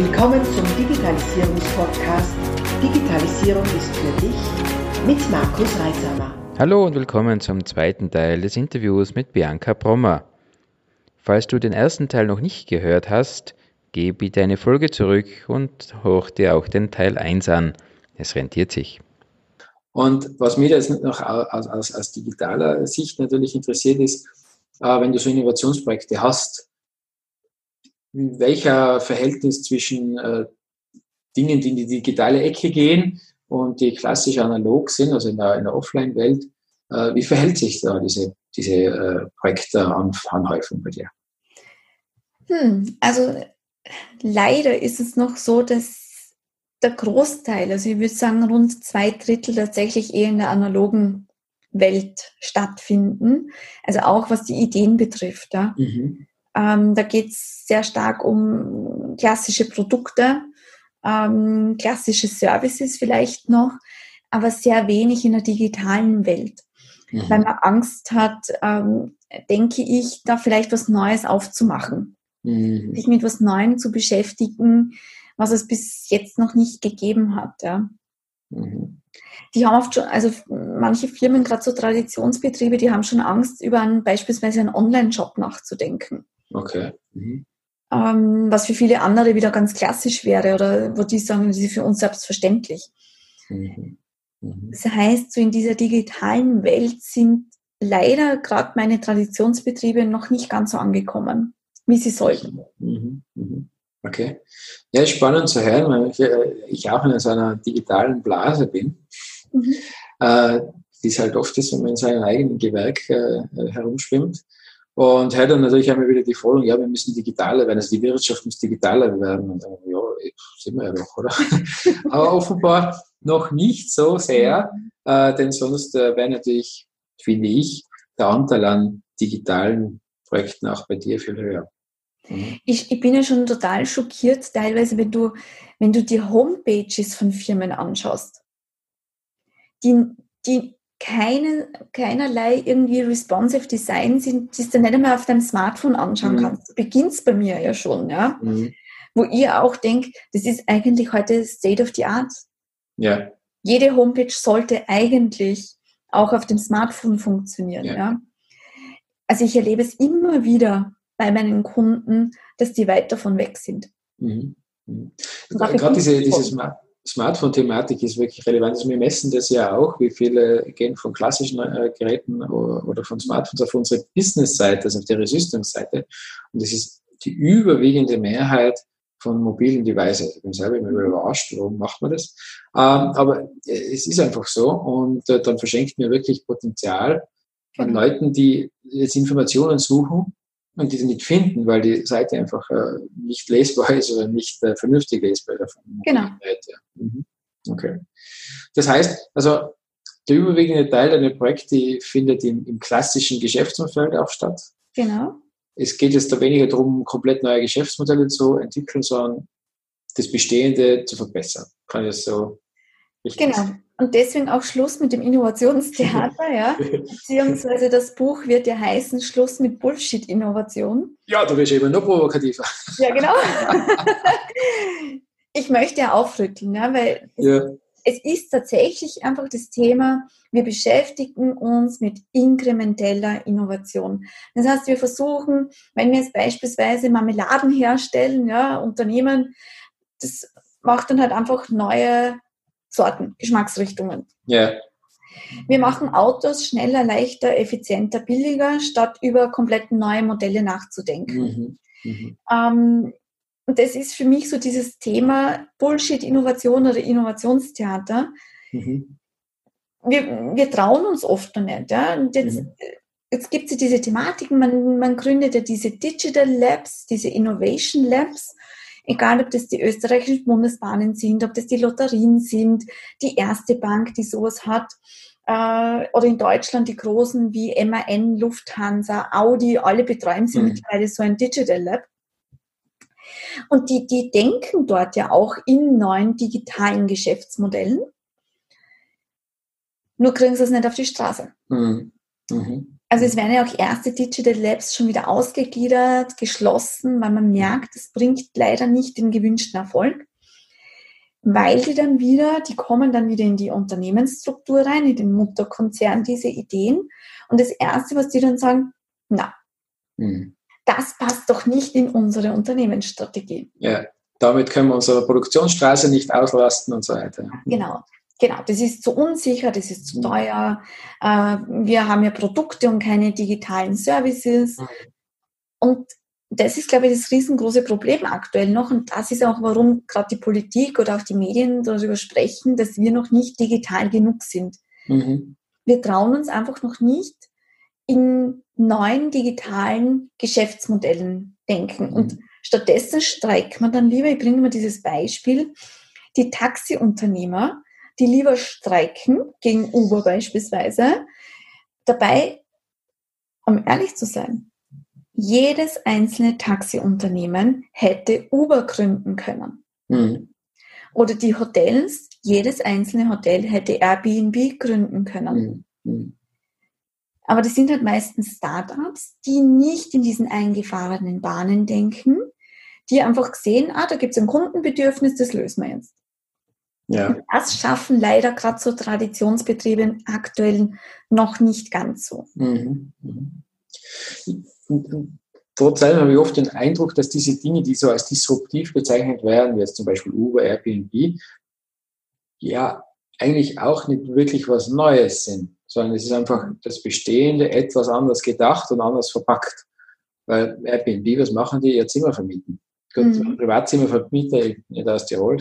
Willkommen zum Digitalisierungspodcast Digitalisierung ist für dich mit Markus Reisamer. Hallo und willkommen zum zweiten Teil des Interviews mit Bianca Brommer. Falls du den ersten Teil noch nicht gehört hast, geh bitte eine Folge zurück und hoch dir auch den Teil 1 an. Es rentiert sich. Und was mich jetzt noch aus, aus, aus digitaler Sicht natürlich interessiert ist, äh, wenn du so Innovationsprojekte hast, welcher Verhältnis zwischen äh, Dingen, die in die digitale Ecke gehen und die klassisch analog sind, also in der, der Offline-Welt, äh, wie verhält sich da diese, diese äh, Projektanhäufung bei dir? Hm, also leider ist es noch so, dass der Großteil, also ich würde sagen rund zwei Drittel tatsächlich eher in der analogen Welt stattfinden. Also auch was die Ideen betrifft. Ja. Mhm. Ähm, da geht es sehr stark um klassische Produkte, ähm, klassische Services vielleicht noch, aber sehr wenig in der digitalen Welt. Mhm. Weil man Angst hat, ähm, denke ich, da vielleicht was Neues aufzumachen. Mhm. Sich mit was Neuem zu beschäftigen, was es bis jetzt noch nicht gegeben hat. Ja. Mhm. Die haben oft schon, also manche Firmen, gerade so Traditionsbetriebe, die haben schon Angst, über einen, beispielsweise einen Online-Shop nachzudenken. Okay. Mhm. Ähm, was für viele andere wieder ganz klassisch wäre oder wo die sagen, das ist für uns selbstverständlich. Mhm. Mhm. Das heißt, so in dieser digitalen Welt sind leider gerade meine Traditionsbetriebe noch nicht ganz so angekommen, wie sie sollten. Mhm. Mhm. Okay. Ja, spannend zu hören, weil ich, äh, ich auch in so einer digitalen Blase bin. Mhm. Äh, die es halt oft ist, wenn man in seinem eigenen Gewerk äh, herumschwimmt. Und heute natürlich haben wir wieder die Forderung, ja, wir müssen digitaler werden, also die Wirtschaft muss digitaler werden. Und dann, ja, sind wir ja doch, oder? Aber offenbar noch nicht so sehr, äh, denn sonst äh, wäre natürlich, finde ich, der Anteil an digitalen Projekten auch bei dir viel höher. Mhm. Ich, ich bin ja schon total schockiert, teilweise, wenn du, wenn du die Homepages von Firmen anschaust, die, die keine, keinerlei irgendwie responsive Design sind, das du nicht einmal auf deinem Smartphone anschauen mhm. kannst. Beginnt bei mir ja schon, ja. Mhm. Wo ihr auch denkt, das ist eigentlich heute State of the Art. Ja. Jede Homepage sollte eigentlich auch auf dem Smartphone funktionieren, ja. ja? Also ich erlebe es immer wieder bei meinen Kunden, dass die weit davon weg sind. Mhm. Mhm. Gerade diese, diese Smart Smartphone-Thematik ist wirklich relevant. Also wir messen das ja auch, wie viele gehen von klassischen äh, Geräten oder von Smartphones auf unsere Business-Seite, also auf die Resistance-Seite. Und das ist die überwiegende Mehrheit von mobilen Devices. Ich bin selber immer überrascht, warum macht man das? Ähm, aber es ist einfach so und äh, dann verschenkt mir wirklich Potenzial an genau. Leuten, die jetzt Informationen suchen und diese nicht finden, weil die Seite einfach äh, nicht lesbar ist oder nicht äh, vernünftig lesbar ist. Genau. Mhm. Okay. Das heißt, also der überwiegende Teil deiner Projekte findet im, im klassischen Geschäftsumfeld auch statt. Genau. Es geht jetzt da weniger darum, komplett neue Geschäftsmodelle zu entwickeln, sondern das Bestehende zu verbessern. Kann ich das so richtig Genau. Und deswegen auch Schluss mit dem Innovationstheater, ja. Beziehungsweise das Buch wird ja heißen Schluss mit Bullshit-Innovation. Ja, du wirst eben noch provokativer. Ja, genau. ich möchte ja aufrütteln, ja, weil ja. es ist tatsächlich einfach das Thema, wir beschäftigen uns mit inkrementeller Innovation. Das heißt, wir versuchen, wenn wir jetzt beispielsweise Marmeladen herstellen, ja, Unternehmen, das macht dann halt einfach neue Sorten, Geschmacksrichtungen. Ja. Wir machen Autos schneller, leichter, effizienter, billiger, statt über komplett neue Modelle nachzudenken. Mhm. Mhm. Ähm, und das ist für mich so dieses Thema Bullshit-Innovation oder Innovationstheater. Mhm. Wir, wir trauen uns oft noch nicht. Ja? Und jetzt, mhm. jetzt gibt es ja diese Thematiken, man, man gründet ja diese Digital Labs, diese Innovation Labs Egal, ob das die österreichischen Bundesbahnen sind, ob das die Lotterien sind, die erste Bank, die sowas hat, äh, oder in Deutschland die großen wie MAN, Lufthansa, Audi, alle betreiben sie mhm. mittlerweile so ein Digital Lab. Und die, die denken dort ja auch in neuen digitalen Geschäftsmodellen. Nur kriegen sie es nicht auf die Straße. Mhm. Mhm. Also es werden ja auch erste Digital Labs schon wieder ausgegliedert, geschlossen, weil man merkt, es bringt leider nicht den gewünschten Erfolg, weil die dann wieder, die kommen dann wieder in die Unternehmensstruktur rein, in den Mutterkonzern, diese Ideen. Und das Erste, was die dann sagen, na, mhm. das passt doch nicht in unsere Unternehmensstrategie. Ja, damit können wir unsere Produktionsstraße nicht auslasten und so weiter. Genau. Genau, das ist zu unsicher, das ist zu mhm. teuer. Äh, wir haben ja Produkte und keine digitalen Services. Mhm. Und das ist, glaube ich, das riesengroße Problem aktuell noch. Und das ist auch, warum gerade die Politik oder auch die Medien darüber sprechen, dass wir noch nicht digital genug sind. Mhm. Wir trauen uns einfach noch nicht in neuen digitalen Geschäftsmodellen denken. Mhm. Und stattdessen streikt man dann lieber, ich bringe mal dieses Beispiel, die Taxiunternehmer, die lieber streiken gegen Uber beispielsweise. Dabei, um ehrlich zu sein, jedes einzelne Taxiunternehmen hätte Uber gründen können. Mhm. Oder die Hotels, jedes einzelne Hotel hätte Airbnb gründen können. Mhm. Aber das sind halt meistens Startups, die nicht in diesen eingefahrenen Bahnen denken, die einfach sehen, ah, da gibt es ein Kundenbedürfnis, das lösen wir jetzt. Ja. das schaffen leider gerade so Traditionsbetriebe aktuell noch nicht ganz so. Mhm. Mhm. Trotzdem habe ich oft den Eindruck, dass diese Dinge, die so als disruptiv bezeichnet werden, wie jetzt zum Beispiel Uber, Airbnb, ja, eigentlich auch nicht wirklich was Neues sind, sondern es ist einfach das Bestehende etwas anders gedacht und anders verpackt. Weil Airbnb, was machen die? Ihr Zimmer vermieten. Gut, mhm. Privatzimmervermieter nicht aus Tirol.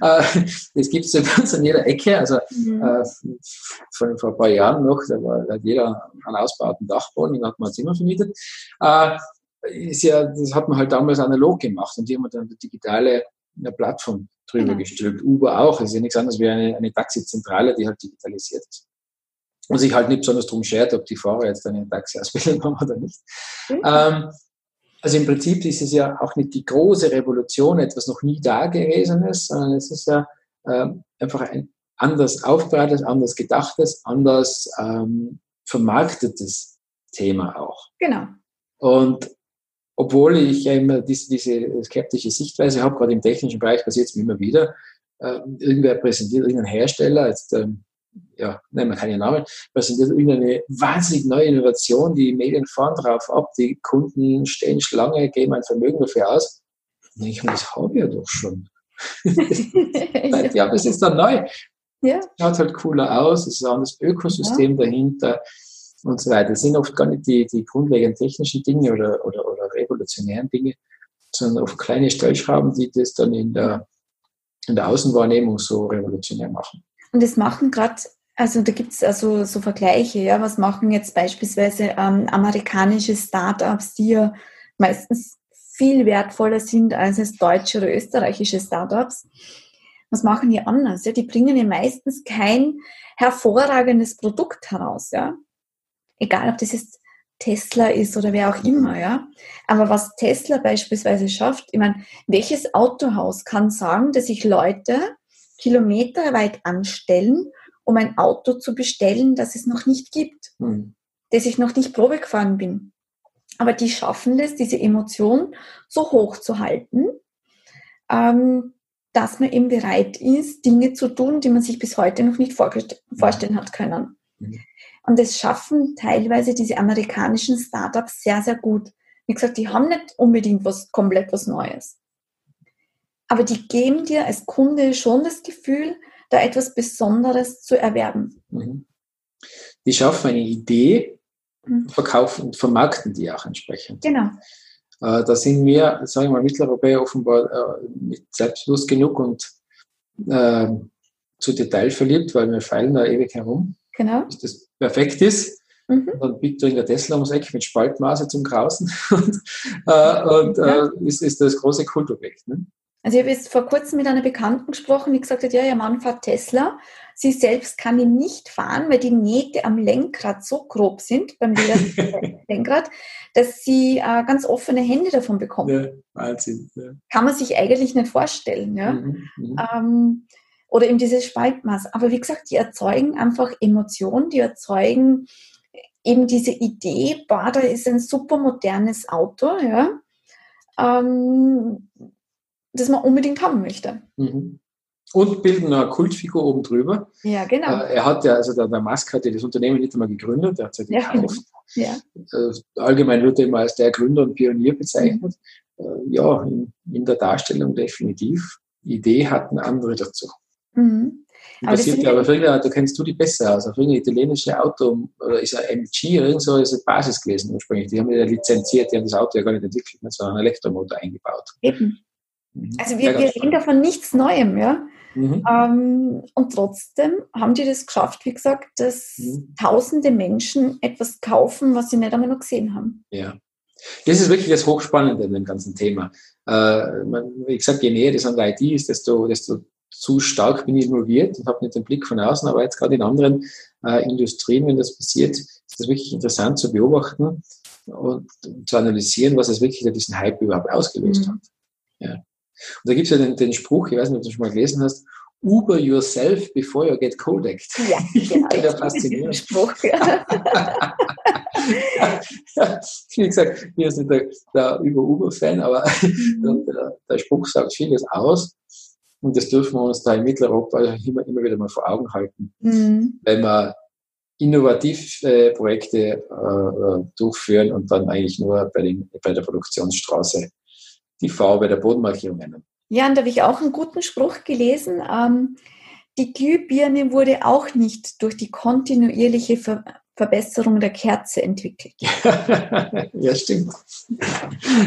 Das gibt es ja ganz an jeder Ecke. Also mhm. äh, vor, vor, ein paar Jahren noch, da war, hat jeder einen ausbauten Dachboden, den hat man ein Zimmer vermietet. Äh, ist ja, das hat man halt damals analog gemacht und die haben dann eine digitale eine Plattform drüber genau. gestellt. Uber auch, das ist ja nichts anderes wie eine, eine Taxizentrale, die halt digitalisiert ist. Und sich halt nicht besonders darum schert, ob die Fahrer jetzt eine Taxi-Ausbildung haben oder nicht. Mhm. Ähm, also im Prinzip ist es ja auch nicht die große Revolution, etwas noch nie da gewesenes, sondern es ist ja äh, einfach ein anders aufbereitetes, anders gedachtes, anders ähm, vermarktetes Thema auch. Genau. Und obwohl ich ja immer diese, diese skeptische Sichtweise habe, gerade im technischen Bereich passiert es mir immer wieder, äh, irgendwer präsentiert, irgendein Hersteller, jetzt ähm, ja, nennen wir keine Namen, präsentiert irgendeine wahnsinnig neue Innovation, die Medien fahren drauf ab, die Kunden stehen Schlange, geben ein Vermögen dafür aus. Und ich das habe ich ja doch schon. ja, das ist dann neu. Ja. Schaut halt cooler aus, es ist ein anderes Ökosystem ja. dahinter und so weiter. Das sind oft gar nicht die, die grundlegenden technischen Dinge oder, oder, oder revolutionären Dinge, sondern oft kleine Stellschrauben, die das dann in der, in der Außenwahrnehmung so revolutionär machen. Und das machen gerade, also da gibt es also so Vergleiche, ja, was machen jetzt beispielsweise ähm, amerikanische Startups, die ja meistens viel wertvoller sind als es deutsche oder österreichische Startups. Was machen die anders? Ja? Die bringen ja meistens kein hervorragendes Produkt heraus, ja. Egal, ob das jetzt Tesla ist oder wer auch immer, ja. Aber was Tesla beispielsweise schafft, ich meine, welches Autohaus kann sagen, dass sich Leute kilometerweit anstellen, um ein Auto zu bestellen, das es noch nicht gibt, mhm. das ich noch nicht Probe gefahren bin. Aber die schaffen es, diese Emotion so hoch zu halten, ähm, dass man eben bereit ist, Dinge zu tun, die man sich bis heute noch nicht vorstellen hat können. Mhm. Und das schaffen teilweise diese amerikanischen Startups sehr, sehr gut. Wie gesagt, die haben nicht unbedingt was komplett was Neues aber die geben dir als Kunde schon das Gefühl, da etwas Besonderes zu erwerben. Mhm. Die schaffen eine Idee, mhm. verkaufen und vermarkten die auch entsprechend. Genau. Äh, da sind wir, sagen wir mal, Mitteleuropäer offenbar äh, mit Selbstbewusst genug und äh, zu Detail verliebt, weil wir feilen da ewig herum. Genau. Bis das perfekt ist. Mhm. Und dann biegt der Tesla ums Eck mit Spaltmaße zum Grausen und, äh, und. Äh, ist, ist das große Kultobjekt. Ne? Also ich habe jetzt vor kurzem mit einer Bekannten gesprochen, die gesagt hat, ja, ihr Mann fährt Tesla. Sie selbst kann ihn nicht fahren, weil die Nähte am Lenkrad so grob sind, beim Lenkrad, dass sie äh, ganz offene Hände davon bekommt. Ja, Wahnsinn. Ja. Kann man sich eigentlich nicht vorstellen. Ja? Mhm, mhm. ähm, oder eben dieses Spaltmaß. Aber wie gesagt, die erzeugen einfach Emotionen, die erzeugen eben diese Idee, boah, da ist ein super modernes Auto, ja, ähm, das man unbedingt haben möchte. Mhm. Und bilden eine Kultfigur oben drüber. Ja, genau. Äh, er hat ja, also der, der Musk hat ja das Unternehmen nicht einmal gegründet, er hat es ja gekauft. Ja, ja. allgemein wird er immer als der Gründer und Pionier bezeichnet. Mhm. ja, in, in, der Darstellung definitiv. Idee hatten andere dazu. Mhm. Aber, das ja, aber irgendein, da kennst du die besser aus. Auf irgendein italienische Auto, oder ist ein MG oder irgend so, ist eine Basis gewesen ursprünglich. Die haben ja lizenziert, die haben das Auto ja gar nicht entwickelt, sondern einen Elektromotor eingebaut. Eben. Mhm. Also wir, wir reden davon nichts Neuem, ja. Mhm. Ähm, und trotzdem haben die das geschafft, wie gesagt, dass mhm. tausende Menschen etwas kaufen, was sie nicht einmal noch gesehen haben. Ja. Das ist wirklich das Hochspannende in dem ganzen Thema. Äh, man, wie gesagt, je näher das an der IT ist, desto, desto zu stark bin ich involviert und habe nicht den Blick von außen, aber jetzt gerade in anderen äh, Industrien, wenn das passiert, ist das wirklich interessant zu beobachten und zu analysieren, was es wirklich diesen Hype überhaupt ausgelöst mhm. hat. Ja. Und da gibt es ja den, den, Spruch, ich weiß nicht, ob du schon mal gelesen hast, Uber yourself before you get codeckt. Ja, genau. der faszinierend. Spruch, ja. Wie gesagt, ich bin jetzt nicht der, der Über-Uber-Fan, aber der, der, Spruch sagt vieles aus. Und das dürfen wir uns da in Mitteleuropa immer, immer wieder mal vor Augen halten. Mhm. Wenn wir innovativ äh, Projekte äh, durchführen und dann eigentlich nur bei, den, bei der Produktionsstraße die V bei der Bodenmarkierung nennen. Ja, und da habe ich auch einen guten Spruch gelesen. Ähm, die Glühbirne wurde auch nicht durch die kontinuierliche Ver Verbesserung der Kerze entwickelt. ja, stimmt.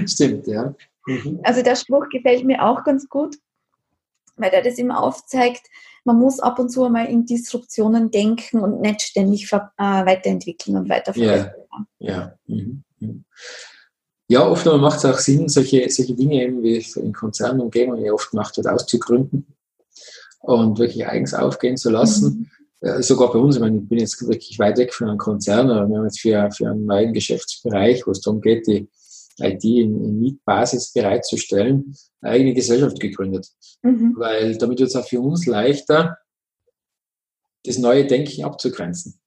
stimmt, ja. Mhm. Also der Spruch gefällt mir auch ganz gut, weil er das immer aufzeigt, man muss ab und zu einmal in Disruptionen denken und nicht ständig äh, weiterentwickeln und weiterverbessern. Ja, ja. Mhm. Ja, oft macht es auch Sinn, solche, solche Dinge eben wie in Konzernumgebung ja oft gemacht wird, auszugründen und wirklich eigens aufgehen zu lassen. Mhm. Äh, sogar bei uns, ich meine, ich bin jetzt wirklich weit weg von einem Konzern, aber wir haben jetzt für, für einen neuen Geschäftsbereich, wo es darum geht, die IT in, in Mietbasis bereitzustellen, eine eigene Gesellschaft gegründet. Mhm. Weil damit wird es auch für uns leichter, das neue Denken abzugrenzen.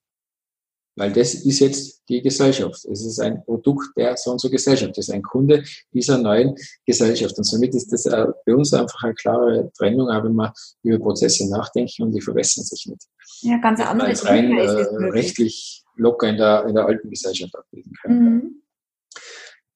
Weil das ist jetzt die Gesellschaft. Es ist ein Produkt der so und so Gesellschaft. Das ist ein Kunde dieser neuen Gesellschaft. Und somit ist das bei uns einfach eine klare Trennung, auch wenn wir über Prozesse nachdenken und die verbessern sich nicht. Ja, ganz andere rein äh, rechtlich locker in der, in der alten Gesellschaft abbilden können. Mhm.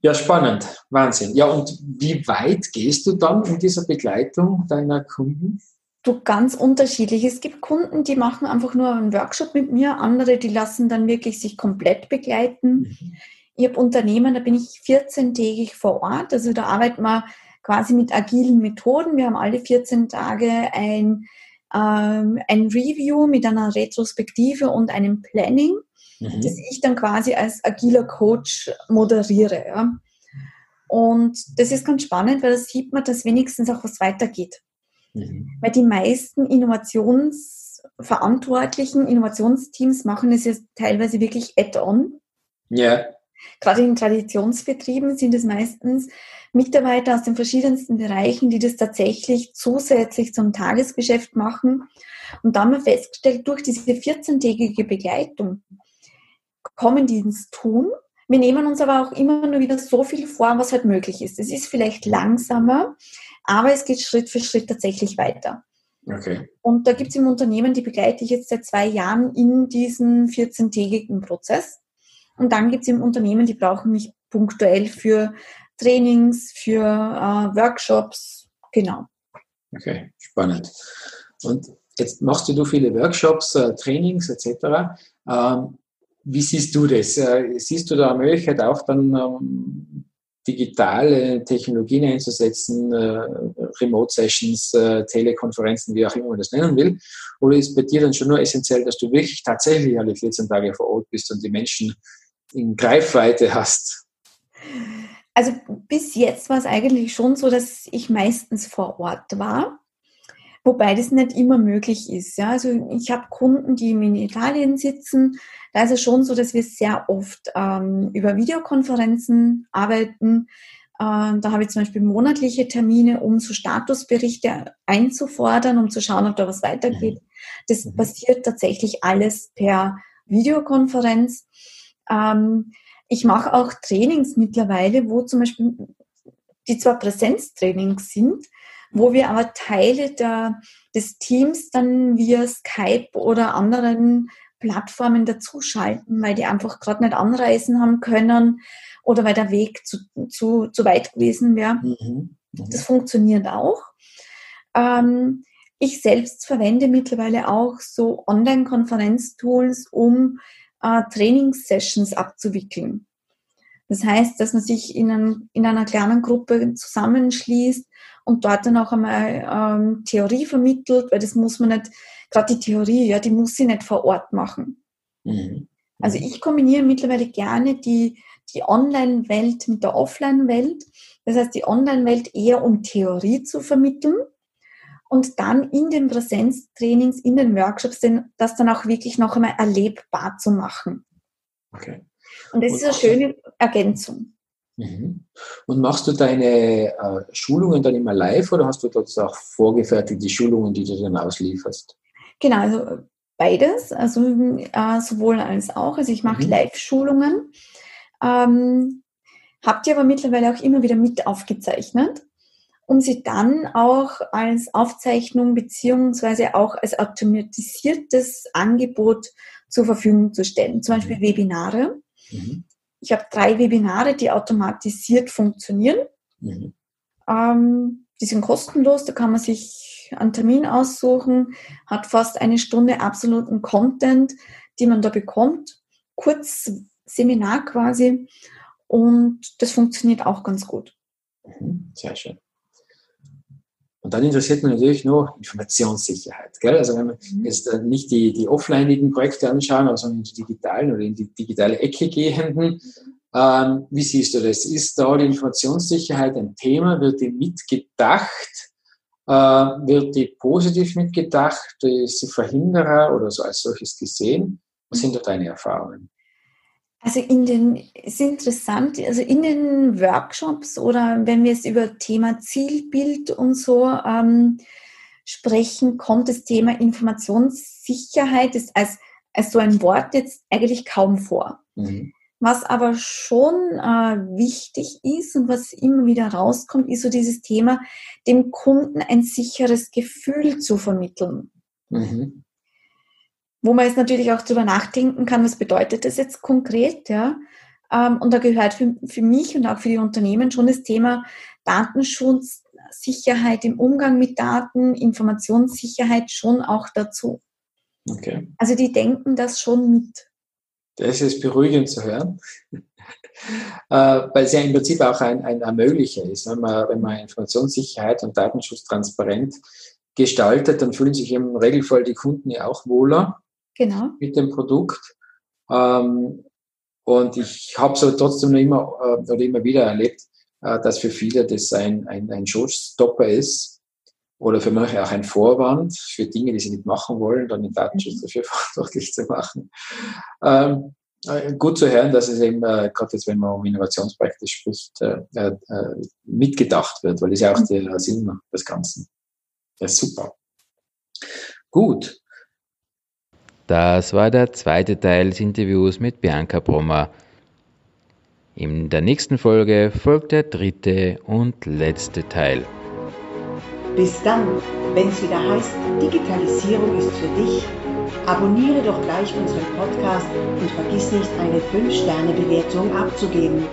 Ja, spannend. Wahnsinn. Ja, und wie weit gehst du dann in dieser Begleitung deiner Kunden? Du ganz unterschiedlich. Es gibt Kunden, die machen einfach nur einen Workshop mit mir, andere, die lassen dann wirklich sich komplett begleiten. Mhm. Ich habe Unternehmen, da bin ich 14-tägig vor Ort. Also da arbeiten wir quasi mit agilen Methoden. Wir haben alle 14 Tage ein, ähm, ein Review mit einer Retrospektive und einem Planning, mhm. das ich dann quasi als agiler Coach moderiere. Ja. Und das ist ganz spannend, weil da sieht man, dass wenigstens auch was weitergeht. Mhm. Weil die meisten Innovationsverantwortlichen, Innovationsteams machen es ja teilweise wirklich add-on. Ja. Gerade in Traditionsbetrieben sind es meistens Mitarbeiter aus den verschiedensten Bereichen, die das tatsächlich zusätzlich zum Tagesgeschäft machen. Und da haben wir festgestellt, durch diese 14-tägige Begleitung kommen die ins Tun. Wir nehmen uns aber auch immer nur wieder so viel vor, was halt möglich ist. Es ist vielleicht langsamer, aber es geht Schritt für Schritt tatsächlich weiter. Okay. Und da gibt es im Unternehmen, die begleite ich jetzt seit zwei Jahren in diesem 14-tägigen Prozess. Und dann gibt es im Unternehmen, die brauchen mich punktuell für Trainings, für äh, Workshops, genau. Okay, spannend. Und jetzt machst du viele Workshops, äh, Trainings etc. Ähm, wie siehst du das? Äh, siehst du da eine Möglichkeit auch dann ähm, digitale Technologien einzusetzen, äh, Remote-Sessions, äh, Telekonferenzen, wie auch immer man das nennen will? Oder ist bei dir dann schon nur essentiell, dass du wirklich tatsächlich alle 14 Tage vor Ort bist und die Menschen in Greifweite hast? Also bis jetzt war es eigentlich schon so, dass ich meistens vor Ort war. Wobei das nicht immer möglich ist. Ja. Also ich habe Kunden, die in Italien sitzen. Da ist es schon so, dass wir sehr oft ähm, über Videokonferenzen arbeiten. Ähm, da habe ich zum Beispiel monatliche Termine, um so Statusberichte einzufordern, um zu schauen, ob da was weitergeht. Das mhm. passiert tatsächlich alles per Videokonferenz. Ähm, ich mache auch Trainings mittlerweile, wo zum Beispiel, die zwar Präsenztrainings sind, wo wir aber Teile der, des Teams dann via Skype oder anderen Plattformen dazuschalten, weil die einfach gerade nicht anreisen haben können oder weil der Weg zu, zu, zu weit gewesen wäre. Mhm. Mhm. Das funktioniert auch. Ähm, ich selbst verwende mittlerweile auch so Online-Konferenztools, um äh, Trainingssessions abzuwickeln. Das heißt, dass man sich in, ein, in einer kleinen Gruppe zusammenschließt und dort dann auch einmal ähm, Theorie vermittelt, weil das muss man nicht, gerade die Theorie, ja, die muss sie nicht vor Ort machen. Mhm. Also ich kombiniere mittlerweile gerne die, die Online-Welt mit der Offline-Welt. Das heißt, die Online-Welt eher um Theorie zu vermitteln und dann in den Präsenztrainings, in den Workshops, das dann auch wirklich noch einmal erlebbar zu machen. Okay. Und das und ist eine schöne Ergänzung. Mhm. Und machst du deine äh, Schulungen dann immer live oder hast du dort auch vorgefertigte Schulungen, die du dann auslieferst? Genau, also beides, also äh, sowohl als auch. Also ich mache mhm. Live-Schulungen, ähm, habe die aber mittlerweile auch immer wieder mit aufgezeichnet, um sie dann auch als Aufzeichnung beziehungsweise auch als automatisiertes Angebot zur Verfügung zu stellen. Zum Beispiel mhm. Webinare. Mhm. Ich habe drei Webinare, die automatisiert funktionieren. Mhm. Ähm, die sind kostenlos, da kann man sich einen Termin aussuchen, hat fast eine Stunde absoluten Content, die man da bekommt. Kurz Seminar quasi. Und das funktioniert auch ganz gut. Mhm, sehr schön. Und dann interessiert mich natürlich noch Informationssicherheit. Gell? Also wenn wir mhm. jetzt äh, nicht die, die offlineigen Projekte anschauen, sondern die digitalen oder in die digitale Ecke gehenden, ähm, wie siehst du das? Ist da die Informationssicherheit ein Thema? Wird die mitgedacht? Äh, wird die positiv mitgedacht? Ist sie Verhinderer oder so als solches gesehen? Was sind da deine Erfahrungen? Also in den, ist interessant, also in den Workshops oder wenn wir jetzt über Thema Zielbild und so ähm, sprechen, kommt das Thema Informationssicherheit ist als, als so ein Wort jetzt eigentlich kaum vor. Mhm. Was aber schon äh, wichtig ist und was immer wieder rauskommt, ist so dieses Thema, dem Kunden ein sicheres Gefühl zu vermitteln. Mhm. Wo man jetzt natürlich auch drüber nachdenken kann, was bedeutet das jetzt konkret, ja? Ähm, und da gehört für, für mich und auch für die Unternehmen schon das Thema Datenschutz, Sicherheit im Umgang mit Daten, Informationssicherheit schon auch dazu. Okay. Also die denken das schon mit. Das ist beruhigend zu hören, äh, weil es ja im Prinzip auch ein, ein Ermöglicher ist. Wenn man, wenn man Informationssicherheit und Datenschutz transparent gestaltet, dann fühlen sich im Regelfall die Kunden ja auch wohler genau. mit dem Produkt. Ähm, und ich habe so trotzdem noch immer äh, oder immer wieder erlebt, äh, dass für viele das ein, ein, ein Showstopper ist, oder für manche auch ein Vorwand für Dinge, die sie nicht machen wollen, dann den Datenschutz mhm. dafür verantwortlich zu machen. Ähm, äh, gut zu hören, dass es eben, äh, gerade jetzt, wenn man um Innovationsprojekte spricht, äh, äh, äh mitgedacht wird, weil das ist ja auch mhm. der Sinn des Ganzen. Das ist super. Gut. Das war der zweite Teil des Interviews mit Bianca Brommer. In der nächsten Folge folgt der dritte und letzte Teil. Bis dann, wenn es wieder heißt, Digitalisierung ist für dich, abonniere doch gleich unseren Podcast und vergiss nicht, eine 5-Sterne-Bewertung abzugeben.